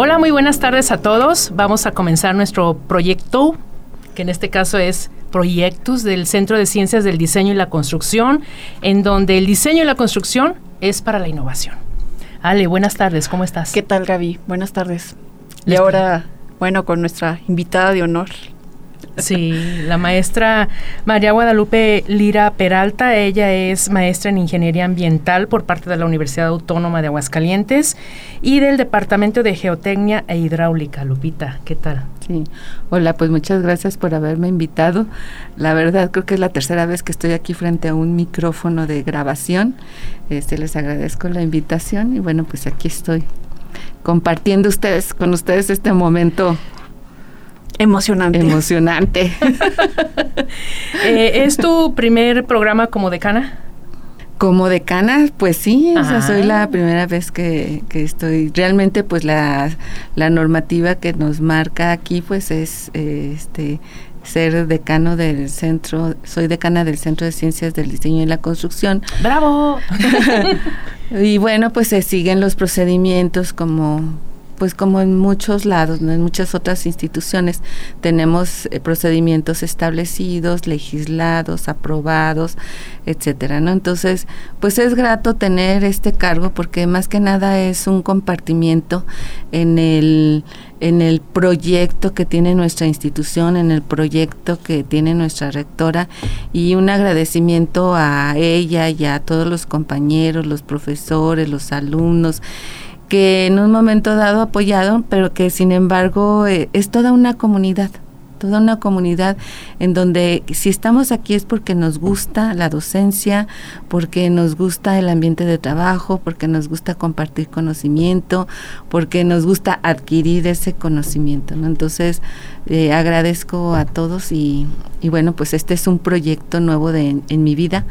Hola, muy buenas tardes a todos. Vamos a comenzar nuestro proyecto, que en este caso es Proyectos del Centro de Ciencias del Diseño y la Construcción, en donde el diseño y la construcción es para la innovación. Ale, buenas tardes, ¿cómo estás? ¿Qué tal, Gaby? Buenas tardes. Y ahora, bueno, con nuestra invitada de honor, Sí, la maestra María Guadalupe Lira Peralta, ella es maestra en Ingeniería Ambiental por parte de la Universidad Autónoma de Aguascalientes y del Departamento de Geotecnia e Hidráulica. Lupita, ¿qué tal? Sí, hola, pues muchas gracias por haberme invitado. La verdad creo que es la tercera vez que estoy aquí frente a un micrófono de grabación. Este, les agradezco la invitación y bueno, pues aquí estoy compartiendo ustedes con ustedes este momento Emocionante. Emocionante. Eh, ¿Es tu primer programa como decana? Como decana, pues sí, o sea, soy la primera vez que, estoy. Realmente, pues la, la, normativa que nos marca aquí, pues es eh, este ser decano del centro, soy decana del Centro de Ciencias del Diseño y la Construcción. ¡Bravo! y bueno, pues se siguen los procedimientos como pues como en muchos lados, en muchas otras instituciones, tenemos eh, procedimientos establecidos, legislados, aprobados, etcétera, ¿no? Entonces, pues es grato tener este cargo porque más que nada es un compartimiento en el en el proyecto que tiene nuestra institución, en el proyecto que tiene nuestra rectora y un agradecimiento a ella y a todos los compañeros, los profesores, los alumnos que en un momento dado apoyado, pero que sin embargo eh, es toda una comunidad, toda una comunidad en donde si estamos aquí es porque nos gusta la docencia, porque nos gusta el ambiente de trabajo, porque nos gusta compartir conocimiento, porque nos gusta adquirir ese conocimiento. ¿no? Entonces, eh, agradezco a todos y, y, bueno, pues este es un proyecto nuevo de, en mi vida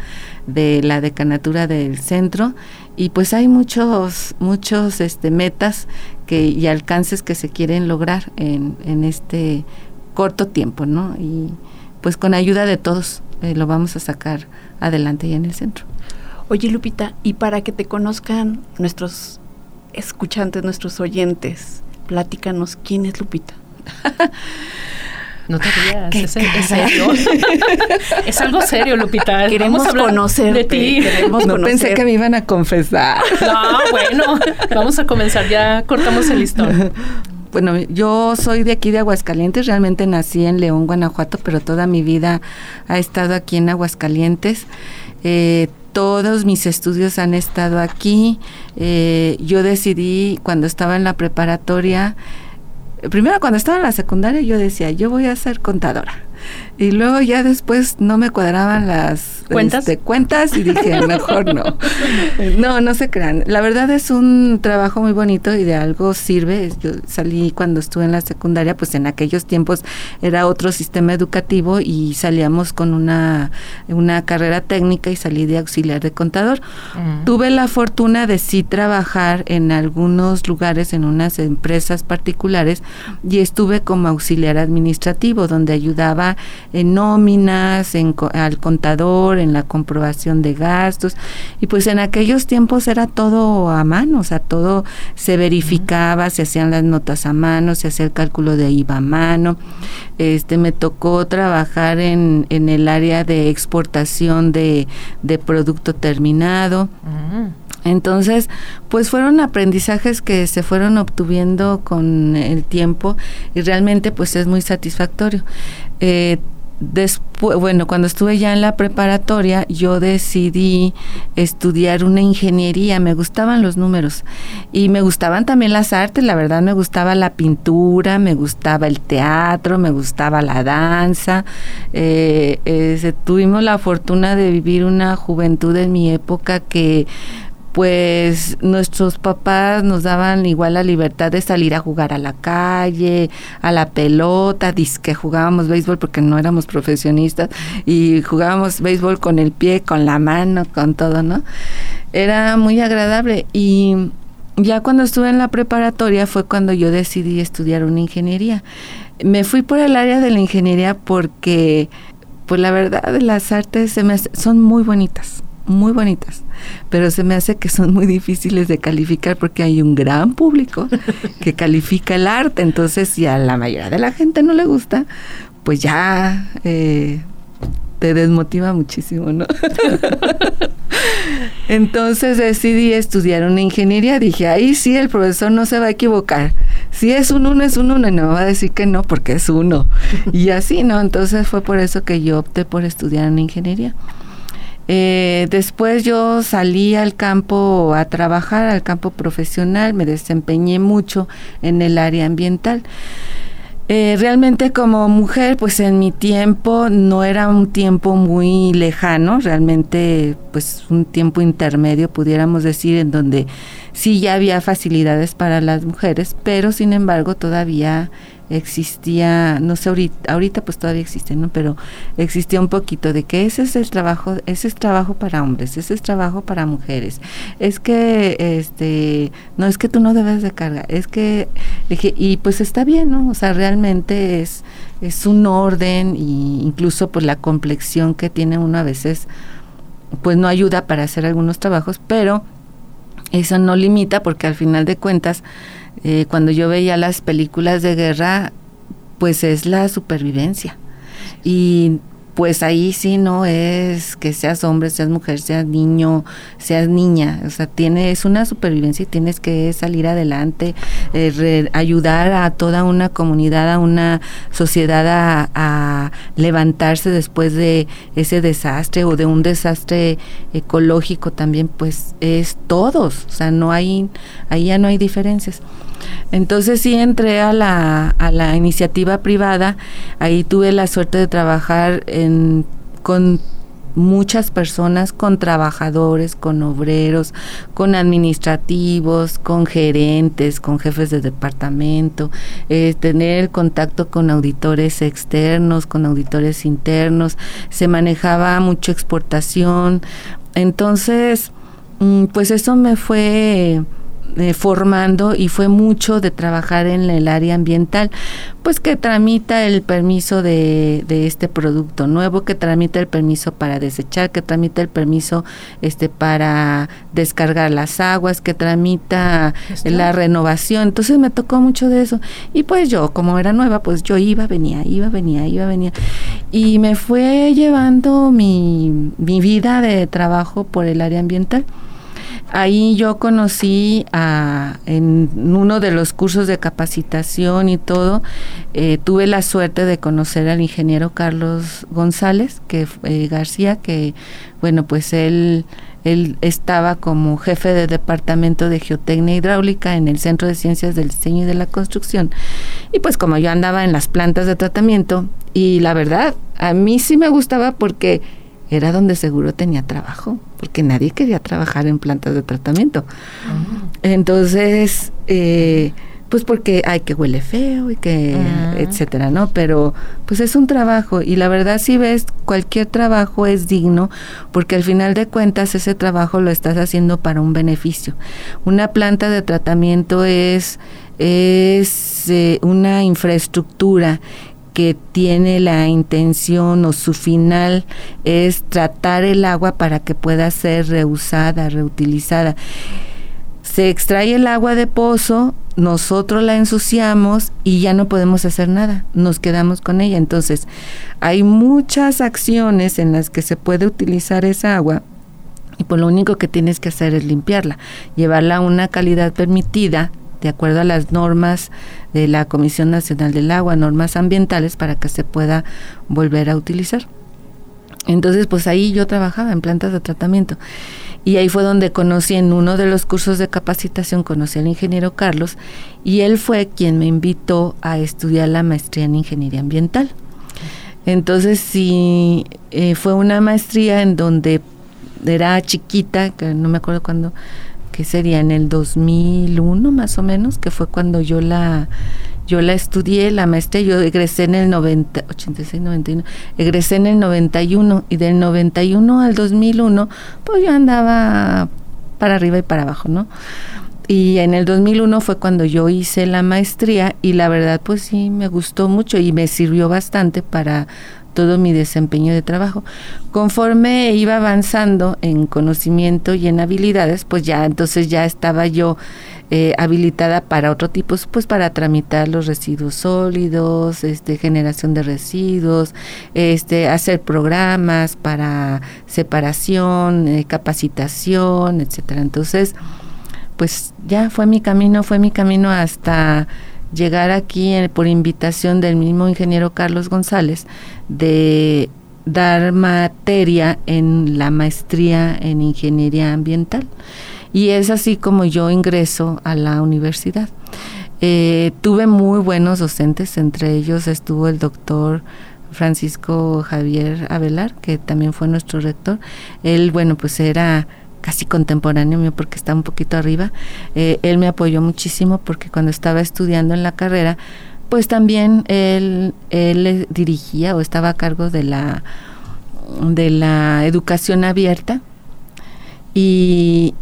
de la decanatura del centro y pues hay muchos muchos este metas que y alcances que se quieren lograr en, en este corto tiempo no y pues con ayuda de todos eh, lo vamos a sacar adelante ya en el centro. Oye Lupita y para que te conozcan nuestros escuchantes nuestros oyentes platícanos quién es Lupita No te rías, es, serio. es algo serio, Lupita. Queremos conocer de ti. no pensé que me iban a confesar. No, bueno, vamos a comenzar, ya cortamos el listón. Bueno, yo soy de aquí de Aguascalientes, realmente nací en León, Guanajuato, pero toda mi vida ha estado aquí en Aguascalientes. Eh, todos mis estudios han estado aquí. Eh, yo decidí cuando estaba en la preparatoria, primero cuando estaba en la secundaria yo decía, yo voy a ser contadora. Y luego ya después no me cuadraban las cuentas, este, cuentas y dije, mejor no. No, no se crean. La verdad es un trabajo muy bonito y de algo sirve. Yo salí cuando estuve en la secundaria, pues en aquellos tiempos era otro sistema educativo y salíamos con una, una carrera técnica y salí de auxiliar de contador. Mm. Tuve la fortuna de sí trabajar en algunos lugares, en unas empresas particulares y estuve como auxiliar administrativo donde ayudaba en nóminas, en, al contador, en la comprobación de gastos. Y pues en aquellos tiempos era todo a mano, o sea, todo se verificaba, se hacían las notas a mano, se hacía el cálculo de IVA a mano. Este, me tocó trabajar en, en el área de exportación de, de producto terminado. Entonces, pues fueron aprendizajes que se fueron obtuviendo con el tiempo y realmente pues es muy satisfactorio. Eh, después, bueno, cuando estuve ya en la preparatoria, yo decidí estudiar una ingeniería. Me gustaban los números y me gustaban también las artes. La verdad, me gustaba la pintura, me gustaba el teatro, me gustaba la danza. Eh, eh, tuvimos la fortuna de vivir una juventud en mi época que pues nuestros papás nos daban igual la libertad de salir a jugar a la calle, a la pelota, que jugábamos béisbol porque no éramos profesionistas y jugábamos béisbol con el pie, con la mano, con todo, ¿no? Era muy agradable y ya cuando estuve en la preparatoria fue cuando yo decidí estudiar una ingeniería. Me fui por el área de la ingeniería porque, pues la verdad, las artes se me son muy bonitas muy bonitas, pero se me hace que son muy difíciles de calificar porque hay un gran público que califica el arte, entonces si a la mayoría de la gente no le gusta, pues ya eh, te desmotiva muchísimo, ¿no? Entonces decidí estudiar una ingeniería. Dije, ahí sí, el profesor no se va a equivocar. Si es un uno, es un uno, y no me va a decir que no, porque es uno. Y así, ¿no? Entonces fue por eso que yo opté por estudiar una ingeniería. Eh, después yo salí al campo a trabajar, al campo profesional, me desempeñé mucho en el área ambiental. Eh, realmente como mujer, pues en mi tiempo no era un tiempo muy lejano, realmente pues un tiempo intermedio, pudiéramos decir, en donde sí ya había facilidades para las mujeres, pero sin embargo todavía existía, no sé, ahorita, ahorita pues todavía existe, ¿no? Pero existía un poquito de que ese es el trabajo, ese es trabajo para hombres, ese es trabajo para mujeres. Es que, este, no es que tú no debes de cargar, es que, dije, y pues está bien, ¿no? O sea, realmente es, es un orden y incluso pues la complexión que tiene uno a veces, pues no ayuda para hacer algunos trabajos, pero eso no limita porque al final de cuentas, eh, cuando yo veía las películas de guerra, pues es la supervivencia. Y pues ahí sí no es que seas hombre, seas mujer, seas niño, seas niña, o sea, tiene, es una supervivencia y tienes que salir adelante, eh, ayudar a toda una comunidad, a una sociedad a, a, levantarse después de ese desastre o de un desastre ecológico también, pues es todos, o sea, no hay, ahí ya no hay diferencias. Entonces sí entré a la, a la iniciativa privada, ahí tuve la suerte de trabajar en, con muchas personas, con trabajadores, con obreros, con administrativos, con gerentes, con jefes de departamento, eh, tener contacto con auditores externos, con auditores internos, se manejaba mucha exportación, entonces, mm, pues eso me fue eh, formando y fue mucho de trabajar en el área ambiental, pues que tramita el permiso de, de, este producto nuevo, que tramita el permiso para desechar, que tramita el permiso este para descargar las aguas, que tramita la renovación. Entonces me tocó mucho de eso. Y pues yo, como era nueva, pues yo iba, venía, iba, venía, iba, venía. Y me fue llevando mi, mi vida de trabajo por el área ambiental. Ahí yo conocí a, en uno de los cursos de capacitación y todo, eh, tuve la suerte de conocer al ingeniero Carlos González que eh, García, que bueno, pues él, él estaba como jefe de departamento de geotecnia hidráulica en el Centro de Ciencias del Diseño y de la Construcción. Y pues como yo andaba en las plantas de tratamiento, y la verdad, a mí sí me gustaba porque era donde seguro tenía trabajo, porque nadie quería trabajar en plantas de tratamiento. Ah. Entonces, eh, pues porque hay que huele feo y que, ah. etcétera, ¿no? Pero pues es un trabajo y la verdad si ves, cualquier trabajo es digno porque al final de cuentas ese trabajo lo estás haciendo para un beneficio. Una planta de tratamiento es, es eh, una infraestructura que tiene la intención o su final es tratar el agua para que pueda ser reusada, reutilizada. Se extrae el agua de pozo, nosotros la ensuciamos y ya no podemos hacer nada, nos quedamos con ella. Entonces, hay muchas acciones en las que se puede utilizar esa agua y pues lo único que tienes que hacer es limpiarla, llevarla a una calidad permitida de acuerdo a las normas de la Comisión Nacional del Agua, normas ambientales, para que se pueda volver a utilizar. Entonces, pues ahí yo trabajaba en plantas de tratamiento. Y ahí fue donde conocí en uno de los cursos de capacitación, conocí al ingeniero Carlos, y él fue quien me invitó a estudiar la maestría en ingeniería ambiental. Entonces, sí, eh, fue una maestría en donde era chiquita, que no me acuerdo cuándo, que sería en el 2001 más o menos, que fue cuando yo la yo la estudié, la maestría, yo egresé en el 90, 86, 91, egresé en el 91 y del 91 al 2001, pues yo andaba para arriba y para abajo, ¿no? Y en el 2001 fue cuando yo hice la maestría y la verdad pues sí me gustó mucho y me sirvió bastante para todo mi desempeño de trabajo. Conforme iba avanzando en conocimiento y en habilidades, pues ya entonces ya estaba yo eh, habilitada para otro tipo, pues para tramitar los residuos sólidos, este, generación de residuos, este, hacer programas para separación, eh, capacitación, etcétera. Entonces, pues ya fue mi camino, fue mi camino hasta llegar aquí por invitación del mismo ingeniero Carlos González de dar materia en la maestría en ingeniería ambiental. Y es así como yo ingreso a la universidad. Eh, tuve muy buenos docentes, entre ellos estuvo el doctor Francisco Javier Avelar, que también fue nuestro rector. Él, bueno, pues era casi contemporáneo mío porque está un poquito arriba. Eh, él me apoyó muchísimo porque cuando estaba estudiando en la carrera, pues también él, él dirigía o estaba a cargo de la, de la educación abierta y,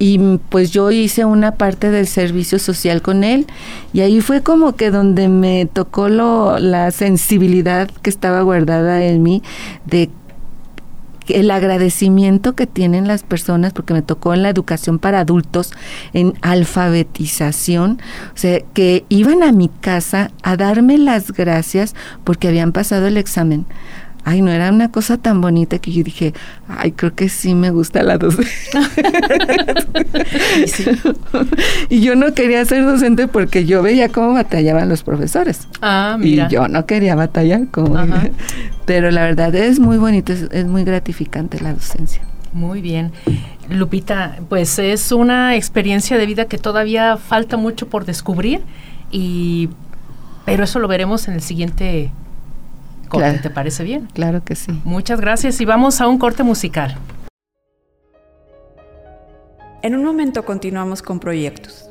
y pues yo hice una parte del servicio social con él y ahí fue como que donde me tocó lo, la sensibilidad que estaba guardada en mí de el agradecimiento que tienen las personas, porque me tocó en la educación para adultos, en alfabetización, o sea, que iban a mi casa a darme las gracias porque habían pasado el examen. Ay, no era una cosa tan bonita que yo dije, ay, creo que sí me gusta la docencia. y yo no quería ser docente porque yo veía cómo batallaban los profesores. Ah, mira. Y yo no quería batallar como... Pero la verdad es muy bonito, es, muy gratificante la docencia. Muy bien. Lupita, pues es una experiencia de vida que todavía falta mucho por descubrir y pero eso lo veremos en el siguiente corte, ¿te parece bien? Claro que sí. Muchas gracias y vamos a un corte musical. En un momento continuamos con proyectos.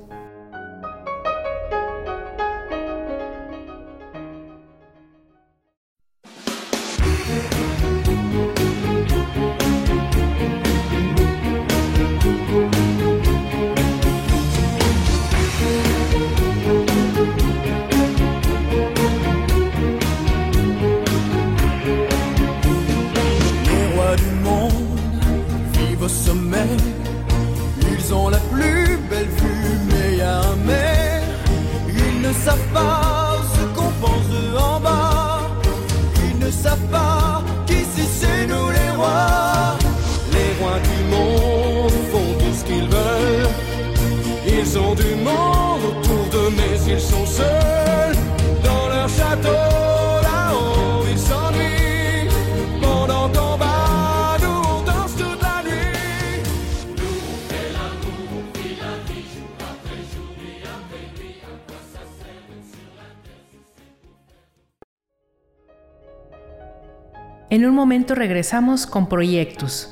Un momento regresamos con proyectos.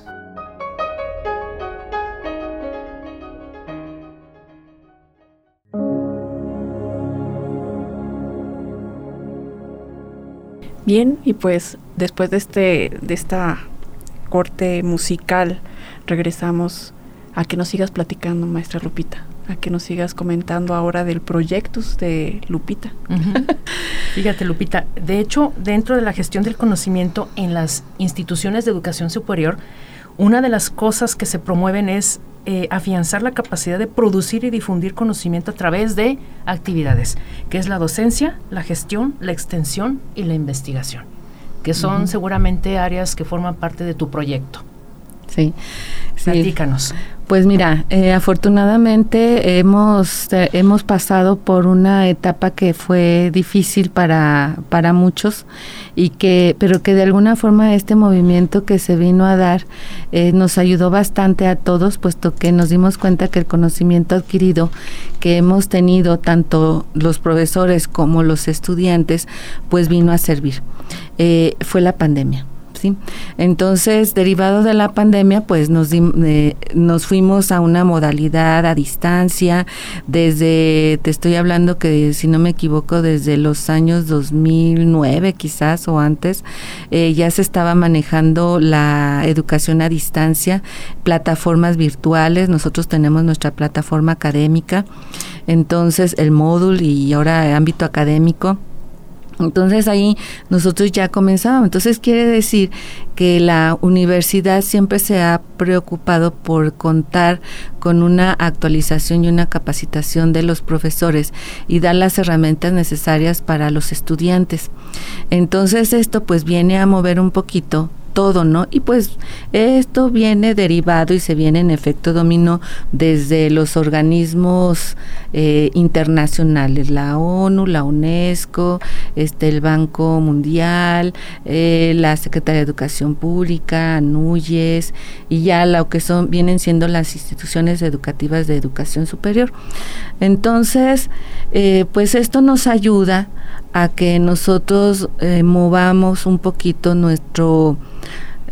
Bien, y pues después de este de esta corte musical regresamos a que nos sigas platicando, maestra Lupita a que nos sigas comentando ahora del proyectos de Lupita. Fíjate, Lupita, de hecho, dentro de la gestión del conocimiento en las instituciones de educación superior, una de las cosas que se promueven es eh, afianzar la capacidad de producir y difundir conocimiento a través de actividades, que es la docencia, la gestión, la extensión y la investigación, que son seguramente áreas que forman parte de tu proyecto. Sí. Platícanos. Pues mira, eh, afortunadamente hemos, eh, hemos pasado por una etapa que fue difícil para, para muchos, y que, pero que de alguna forma este movimiento que se vino a dar eh, nos ayudó bastante a todos, puesto que nos dimos cuenta que el conocimiento adquirido que hemos tenido, tanto los profesores como los estudiantes, pues vino a servir. fue la pandemia. Entonces, derivado de la pandemia, pues nos, eh, nos fuimos a una modalidad a distancia, desde, te estoy hablando que si no me equivoco, desde los años 2009 quizás o antes, eh, ya se estaba manejando la educación a distancia, plataformas virtuales, nosotros tenemos nuestra plataforma académica, entonces el módulo y ahora ámbito académico entonces ahí nosotros ya comenzábamos. Entonces quiere decir que la universidad siempre se ha preocupado por contar con una actualización y una capacitación de los profesores y dar las herramientas necesarias para los estudiantes. Entonces esto pues viene a mover un poquito todo, ¿no? Y pues esto viene derivado y se viene en efecto dominó desde los organismos eh, internacionales, la ONU, la UNESCO, este el Banco Mundial, eh, la Secretaría de Educación Pública, ANUYES y ya lo que son vienen siendo las instituciones educativas de educación superior. Entonces, eh, pues esto nos ayuda a que nosotros movamos un poquito nuestro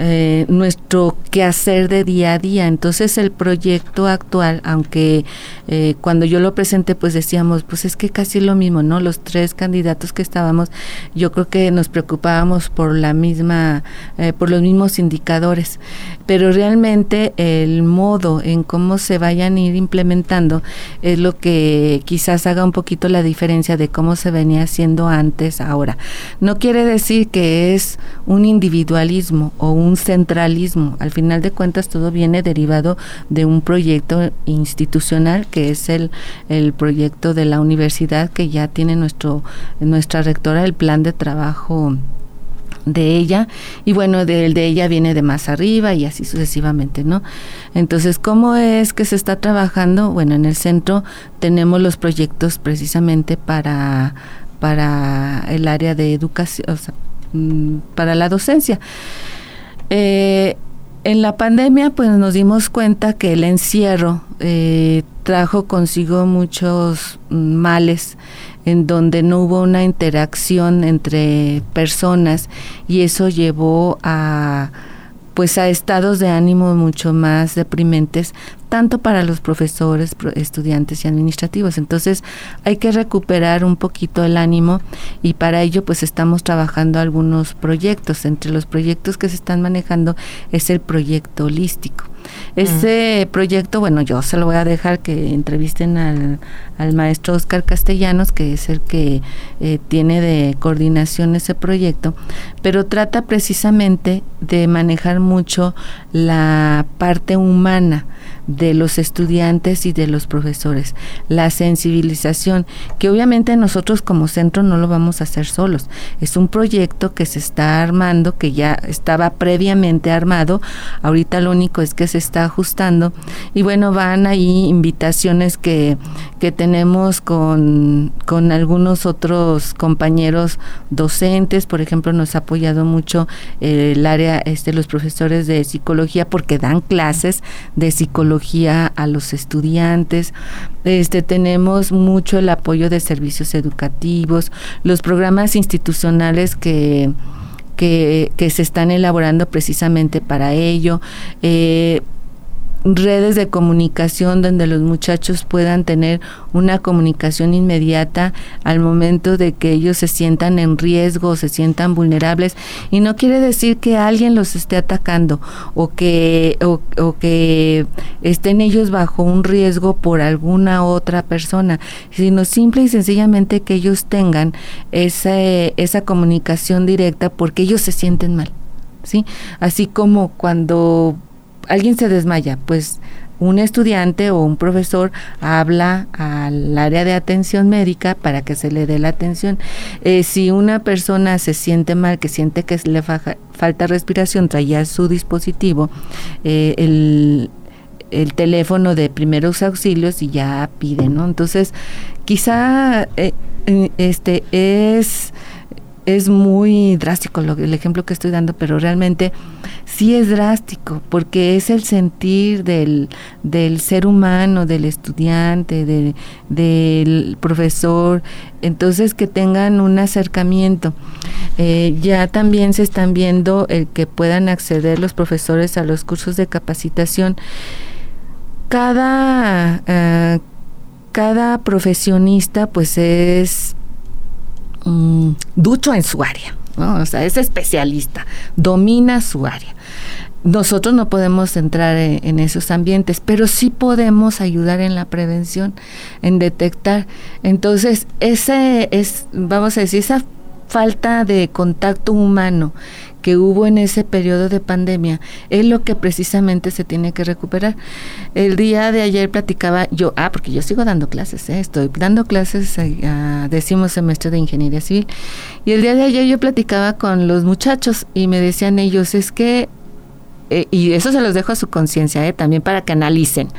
eh, nuestro quehacer de día a día. Entonces el proyecto actual, aunque eh, cuando yo lo presenté, pues decíamos, pues es que casi lo mismo, ¿no? Los tres candidatos que estábamos, yo creo que nos preocupábamos por la misma, eh, por los mismos indicadores, pero realmente el modo en cómo se vayan a ir implementando es lo que quizás haga un poquito la diferencia de cómo se venía haciendo antes ahora. No quiere decir que es un individualismo o un un centralismo. Al final de cuentas todo viene derivado de un proyecto institucional que es el, el proyecto de la universidad que ya tiene nuestro, nuestra rectora el plan de trabajo de ella y bueno, de, de ella viene de más arriba y así sucesivamente, ¿no? Entonces, ¿cómo es que se está trabajando? Bueno, en el centro tenemos los proyectos precisamente para, para el área de educación, o sea, mm, para la docencia. Eh, en la pandemia, pues nos dimos cuenta que el encierro eh, trajo consigo muchos males en donde no hubo una interacción entre personas y eso llevó a pues a estados de ánimo mucho más deprimentes tanto para los profesores, estudiantes y administrativos. Entonces hay que recuperar un poquito el ánimo y para ello pues estamos trabajando algunos proyectos. Entre los proyectos que se están manejando es el proyecto holístico. Ese proyecto, bueno, yo se lo voy a dejar que entrevisten al, maestro Oscar Castellanos, que es el que eh, tiene de coordinación ese proyecto, pero trata precisamente de manejar mucho la parte humana de los estudiantes y de los profesores, la sensibilización, que obviamente nosotros como centro no lo vamos a hacer solos, es un proyecto que se está armando, que ya estaba previamente armado, ahorita lo único es que se está ajustando y bueno, van ahí invitaciones que, que tenemos con, con algunos otros compañeros docentes, por ejemplo, nos ha apoyado mucho eh, el área, este, los profesores de psicología porque dan clases de psicología a los estudiantes. Este, tenemos mucho el apoyo de servicios educativos, los programas institucionales que, que, que se están elaborando precisamente para ello. Eh, redes de comunicación donde los muchachos puedan tener una comunicación inmediata al momento de que ellos se sientan en riesgo, se sientan vulnerables y no quiere decir que alguien los esté atacando o que o, que estén ellos bajo un riesgo por alguna otra persona, sino simple y sencillamente que ellos tengan esa, esa comunicación directa porque ellos se sienten mal. ¿Sí? Así como cuando alguien se desmaya, pues un estudiante o un profesor habla al área de atención médica para que se le dé la atención. Eh, si una persona se siente mal, que siente que le falta respiración, traía su dispositivo, eh, el, el teléfono de primeros auxilios y ya pide, ¿no? Entonces, quizá eh, este es es muy drástico lo, el ejemplo que estoy dando, pero realmente sí es drástico, porque es el sentir del, del ser humano, del estudiante, del profesor, entonces que tengan un acercamiento. Eh, ya también se están viendo el que puedan acceder los profesores a los cursos de capacitación. Cada, eh, cada profesionista pues es Mm, ducho en su área, o sea, es especialista, domina su área. Nosotros no podemos entrar en, esos ambientes, pero sí podemos ayudar en la prevención, en detectar. Entonces, ese es, vamos a decir, esa falta de contacto humano que hubo en ese periodo de pandemia es lo que precisamente se tiene que recuperar. El día de ayer platicaba yo, ah, porque yo sigo dando clases, ¿eh? estoy dando clases a, décimo semestre de ingeniería civil, y el día de ayer yo platicaba con los muchachos y me decían ellos, es que eh, y eso se los dejo a su conciencia, ¿eh? también para que analicen.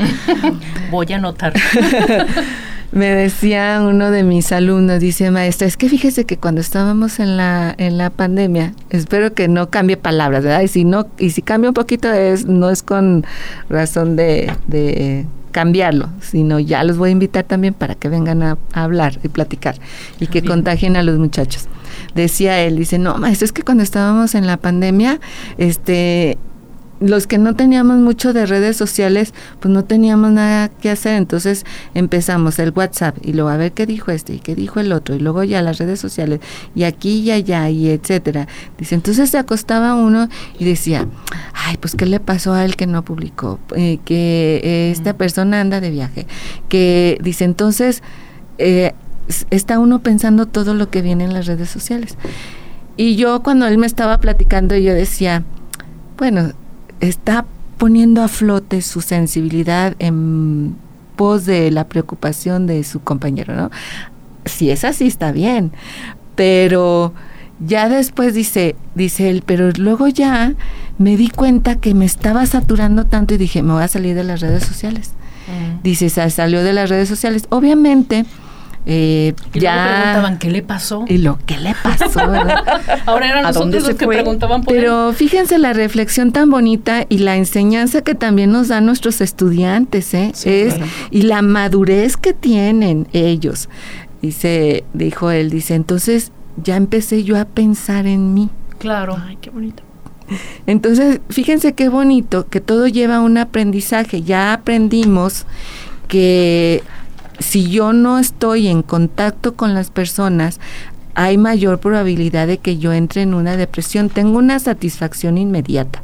Voy a anotar. me decía uno de mis alumnos, dice maestra, es que fíjese que cuando estábamos en la, en la pandemia, espero que no cambie palabras, ¿verdad? Y si no, y si cambia un poquito es, no es con razón de, de cambiarlo, sino ya los voy a invitar también para que vengan a, hablar y platicar y que contagien a los muchachos. Decía él, dice, no, maestro, es que cuando estábamos en la pandemia, este, los que no teníamos mucho de redes sociales, pues no teníamos nada que hacer, entonces empezamos el WhatsApp y luego a ver qué dijo este y qué dijo el otro y luego ya las redes sociales y aquí y allá y etcétera. Dice, entonces se acostaba uno y decía, ay, pues qué le pasó a él que no publicó, eh, que esta persona anda de viaje, que dice, entonces eh, está uno pensando todo lo que viene en las redes sociales. Y yo cuando él me estaba platicando, yo decía, bueno, está poniendo a flote su sensibilidad en pos de la preocupación de su compañero, ¿no? Si es así, está bien, pero ya después dice, dice él, pero luego ya me di cuenta que me estaba saturando tanto y dije, me voy a salir de las redes sociales. Mm. Dice, salió de las redes sociales. Obviamente, eh, y ya preguntaban qué le pasó. Y lo que le pasó, Ahora eran nosotros los que preguntaban por Pero fíjense la reflexión tan bonita y la enseñanza que también nos dan nuestros estudiantes, ¿eh? es y la madurez que tienen ellos. Dice, dijo él, dice, entonces ya empecé yo a pensar en mí. Claro. Ay, qué bonito. Entonces, fíjense qué bonito que todo lleva a un aprendizaje. Ya aprendimos que si yo no estoy en contacto con las personas, hay mayor probabilidad de que yo entre en una depresión. Tengo una satisfacción inmediata,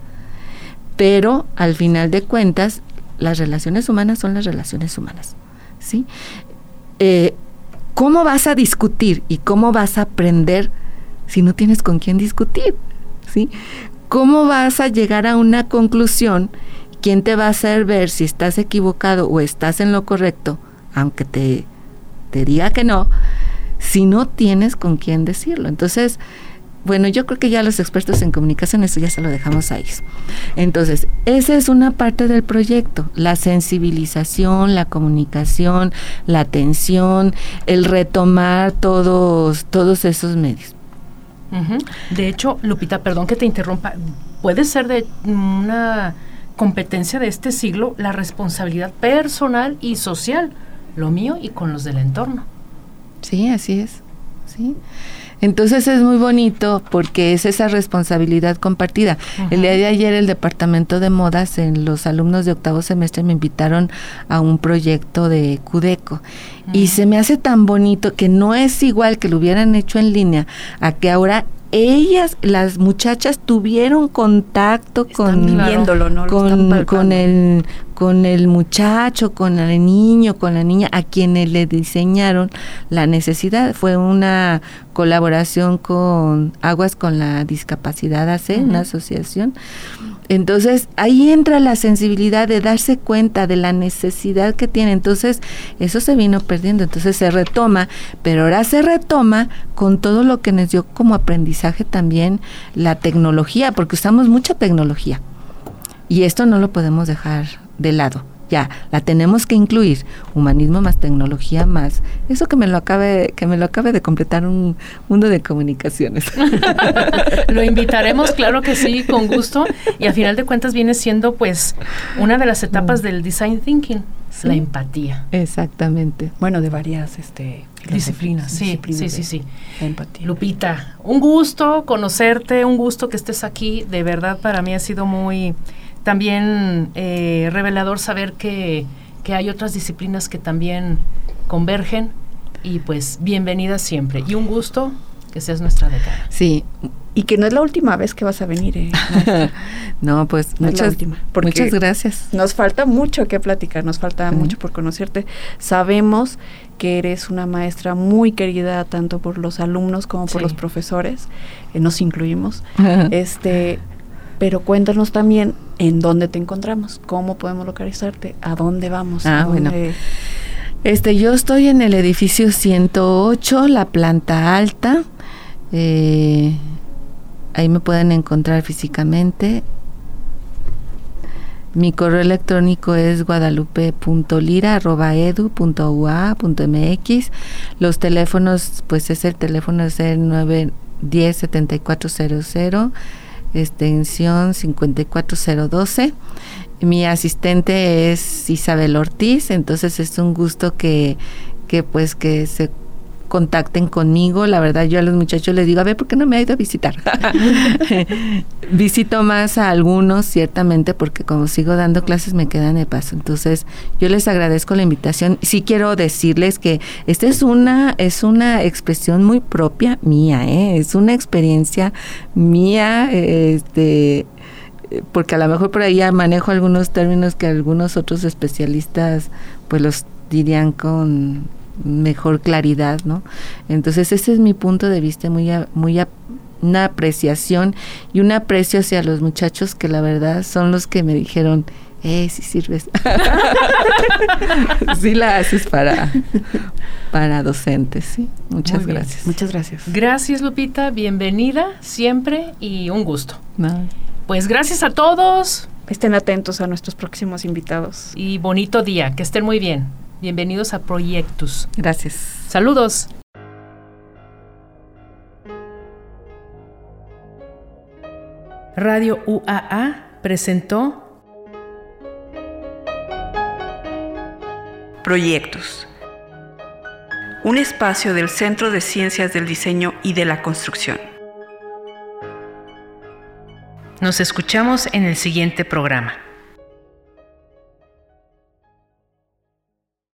pero al final de cuentas, las relaciones humanas son las relaciones humanas. ¿sí? Eh, ¿Cómo vas a discutir y cómo vas a aprender si no tienes con quién discutir? ¿sí? ¿Cómo vas a llegar a una conclusión? ¿Quién te va a hacer ver si estás equivocado o estás en lo correcto? Aunque te, te diga que no, si no tienes con quién decirlo. Entonces, bueno, yo creo que ya los expertos en comunicación, eso ya se lo dejamos ahí. Entonces, esa es una parte del proyecto, la sensibilización, la comunicación, la atención, el retomar todos, todos esos medios. De hecho, Lupita, perdón que te interrumpa, puede ser de una competencia de este siglo la responsabilidad personal y social lo mío y con los del entorno. Sí, así es. Sí. Entonces es muy bonito porque es esa responsabilidad compartida. El día de ayer el departamento de modas en los alumnos de octavo semestre me invitaron a un proyecto de Cudeco y se me hace tan bonito que no es igual que lo hubieran hecho en línea a que ahora ellas, las muchachas, tuvieron contacto con, con, con, el, con el muchacho, con el niño, con la niña, a quienes le diseñaron la necesidad. Fue una colaboración con Aguas con la Discapacidad AC, una asociación. Entonces ahí entra la sensibilidad de darse cuenta de la necesidad que tiene. Entonces eso se vino perdiendo, entonces se retoma, pero ahora se retoma con todo lo que nos dio como aprendizaje también la tecnología, porque usamos mucha tecnología. Y esto no lo podemos dejar de lado ya la tenemos que incluir humanismo más tecnología más. Eso que me lo acabe que me lo acabe de completar un mundo de comunicaciones. Lo invitaremos claro que sí con gusto. Y al final de cuentas viene siendo pues una de las etapas del design thinking la empatía. Exactamente. Bueno de varias este disciplinas sí sí sí sí. empatía. Lupita un gusto conocerte un gusto que estés aquí. De verdad para mí ha sido muy también eh, revelador saber que, hay otras disciplinas que también convergen y pues bienvenida siempre y un gusto que seas nuestra decana. Sí. Y que no es la última vez que vas a venir. Eh, no, pues muchas, muchas gracias. Nos falta mucho que platicar, nos falta mucho por conocerte. Sabemos que eres una maestra muy querida tanto por los alumnos como por los profesores, eh, nos incluimos. este, pero cuéntanos también en dónde te encontramos, cómo podemos localizarte, a dónde vamos. Ah, bueno. Este, yo estoy en el edificio 108, la planta alta. Eh, ahí me pueden encontrar físicamente. Mi correo electrónico es guadalupe.lira.edu.ua.mx. Los teléfonos, pues es el teléfono es el 910 7400 extensión 54012. Mi asistente es Isabel Ortiz, entonces es un gusto que, que pues que se contacten conmigo. La verdad, yo a los muchachos les digo, a ver, ¿por qué no me ha ido a visitar? Visito más a algunos, ciertamente, porque como sigo dando clases me quedan de paso. Entonces, yo les agradezco la invitación. Sí quiero decirles que esta es una, es una expresión muy propia mía, ¿eh? es una experiencia mía, este porque a lo mejor por ahí ya manejo algunos términos que algunos otros especialistas pues los dirían con mejor claridad, ¿no? Entonces ese es mi punto de vista, muy, muy una apreciación y un aprecio hacia los muchachos que la verdad son los que me dijeron, eh, sí sirves. sí la haces para, para docentes, sí. Muchas gracias. Muchas gracias. Gracias, Lupita. Bienvenida siempre y un gusto. Pues gracias a todos. Estén atentos a nuestros próximos invitados. Y bonito día. Que estén muy bien. Bienvenidos a Proyectus. Gracias. Saludos. Radio UAA presentó Proyectos. Un espacio del Centro de Ciencias del Diseño y de la Construcción. Nos escuchamos en el siguiente programa.